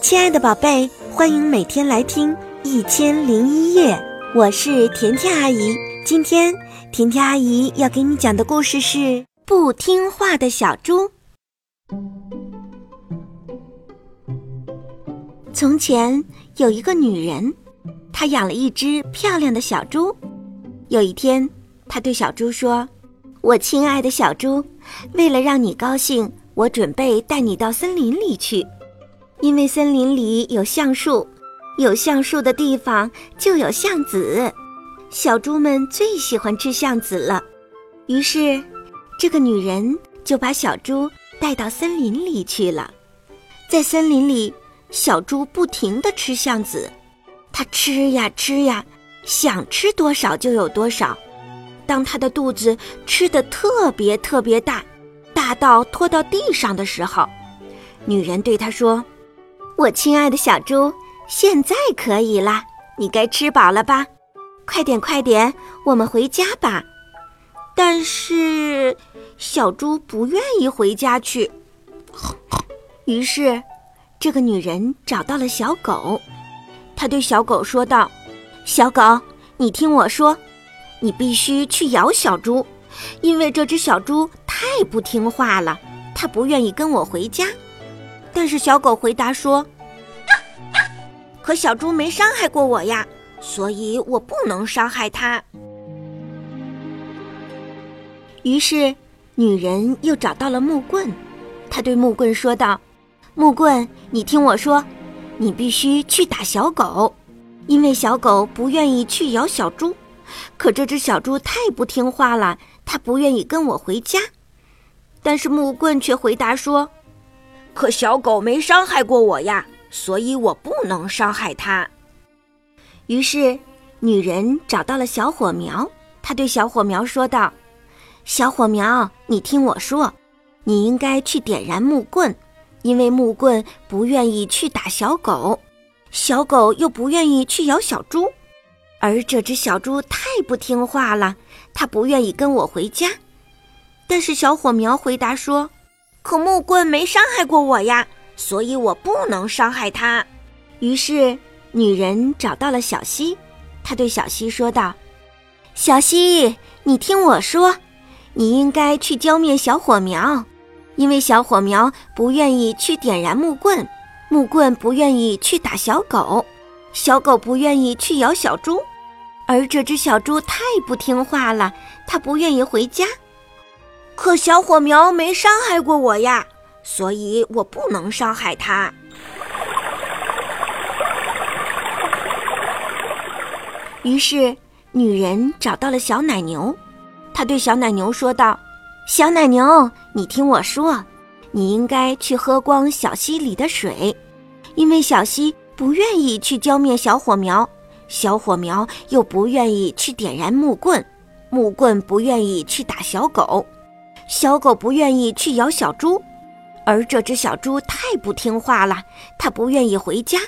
亲爱的宝贝，欢迎每天来听《一千零一夜》，我是甜甜阿姨。今天甜甜阿姨要给你讲的故事是《不听话的小猪》。从前有一个女人，她养了一只漂亮的小猪。有一天，她对小猪说：“我亲爱的小猪，为了让你高兴，我准备带你到森林里去。”因为森林里有橡树，有橡树的地方就有橡子，小猪们最喜欢吃橡子了。于是，这个女人就把小猪带到森林里去了。在森林里，小猪不停地吃橡子，它吃呀吃呀，想吃多少就有多少。当它的肚子吃得特别特别大，大到拖到地上的时候，女人对它说。我亲爱的小猪，现在可以啦，你该吃饱了吧？快点，快点，我们回家吧。但是小猪不愿意回家去。于是，这个女人找到了小狗，她对小狗说道：“小狗，你听我说，你必须去咬小猪，因为这只小猪太不听话了，它不愿意跟我回家。”但是小狗回答说：“ 可小猪没伤害过我呀，所以我不能伤害它。”于是，女人又找到了木棍，她对木棍说道：“木棍，你听我说，你必须去打小狗，因为小狗不愿意去咬小猪。可这只小猪太不听话了，它不愿意跟我回家。”但是木棍却回答说。可小狗没伤害过我呀，所以我不能伤害它。于是，女人找到了小火苗，她对小火苗说道：“小火苗，你听我说，你应该去点燃木棍，因为木棍不愿意去打小狗，小狗又不愿意去咬小猪，而这只小猪太不听话了，它不愿意跟我回家。”但是小火苗回答说。可木棍没伤害过我呀，所以我不能伤害它。于是，女人找到了小溪，她对小溪说道：“小溪，你听我说，你应该去浇灭小火苗，因为小火苗不愿意去点燃木棍，木棍不愿意去打小狗，小狗不愿意去咬小猪，而这只小猪太不听话了，它不愿意回家。”可小火苗没伤害过我呀，所以我不能伤害它。于是，女人找到了小奶牛，她对小奶牛说道：“小奶牛，你听我说，你应该去喝光小溪里的水，因为小溪不愿意去浇灭小火苗，小火苗又不愿意去点燃木棍，木棍不愿意去打小狗。”小狗不愿意去咬小猪，而这只小猪太不听话了，它不愿意回家。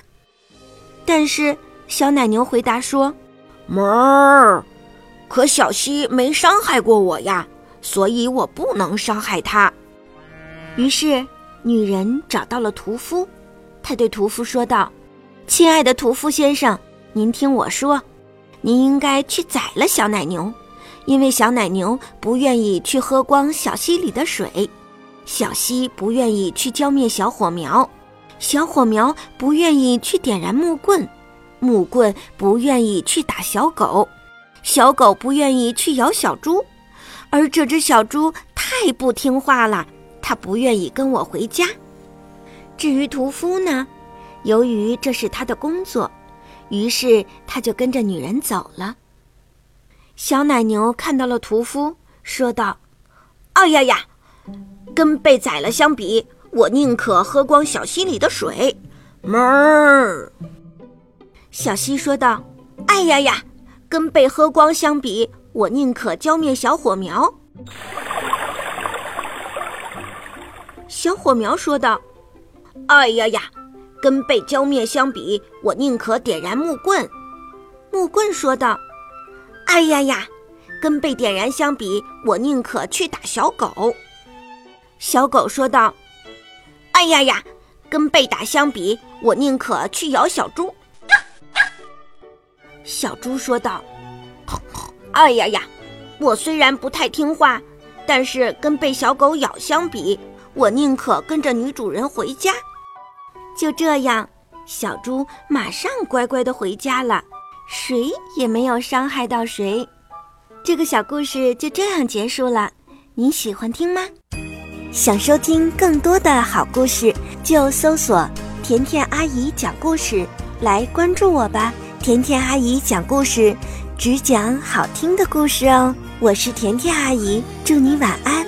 但是小奶牛回答说：“哞儿，可小溪没伤害过我呀，所以我不能伤害它。”于是女人找到了屠夫，她对屠夫说道：“亲爱的屠夫先生，您听我说，您应该去宰了小奶牛。”因为小奶牛不愿意去喝光小溪里的水，小溪不愿意去浇灭小火苗，小火苗不愿意去点燃木棍，木棍不愿意去打小狗，小狗不愿意去咬小猪，而这只小猪太不听话了，它不愿意跟我回家。至于屠夫呢，由于这是他的工作，于是他就跟着女人走了。小奶牛看到了屠夫，说道：“哎呀呀，跟被宰了相比，我宁可喝光小溪里的水。”哞儿。小溪说道：“哎呀呀，跟被喝光相比，我宁可浇灭小火苗。”小火苗说道：“哎呀呀，跟被浇灭相比，我宁可点燃木棍。”木棍说道。哎呀呀，跟被点燃相比，我宁可去打小狗。小狗说道：“哎呀呀，跟被打相比，我宁可去咬小猪。”小猪说道：“哎呀呀，我虽然不太听话，但是跟被小狗咬相比，我宁可跟着女主人回家。”就这样，小猪马上乖乖的回家了，谁也没有伤害到谁。这个小故事就这样结束了，你喜欢听吗？想收听更多的好故事，就搜索“甜甜阿姨讲故事”来关注我吧。甜甜阿姨讲故事，只讲好听的故事哦。我是甜甜阿姨，祝你晚安。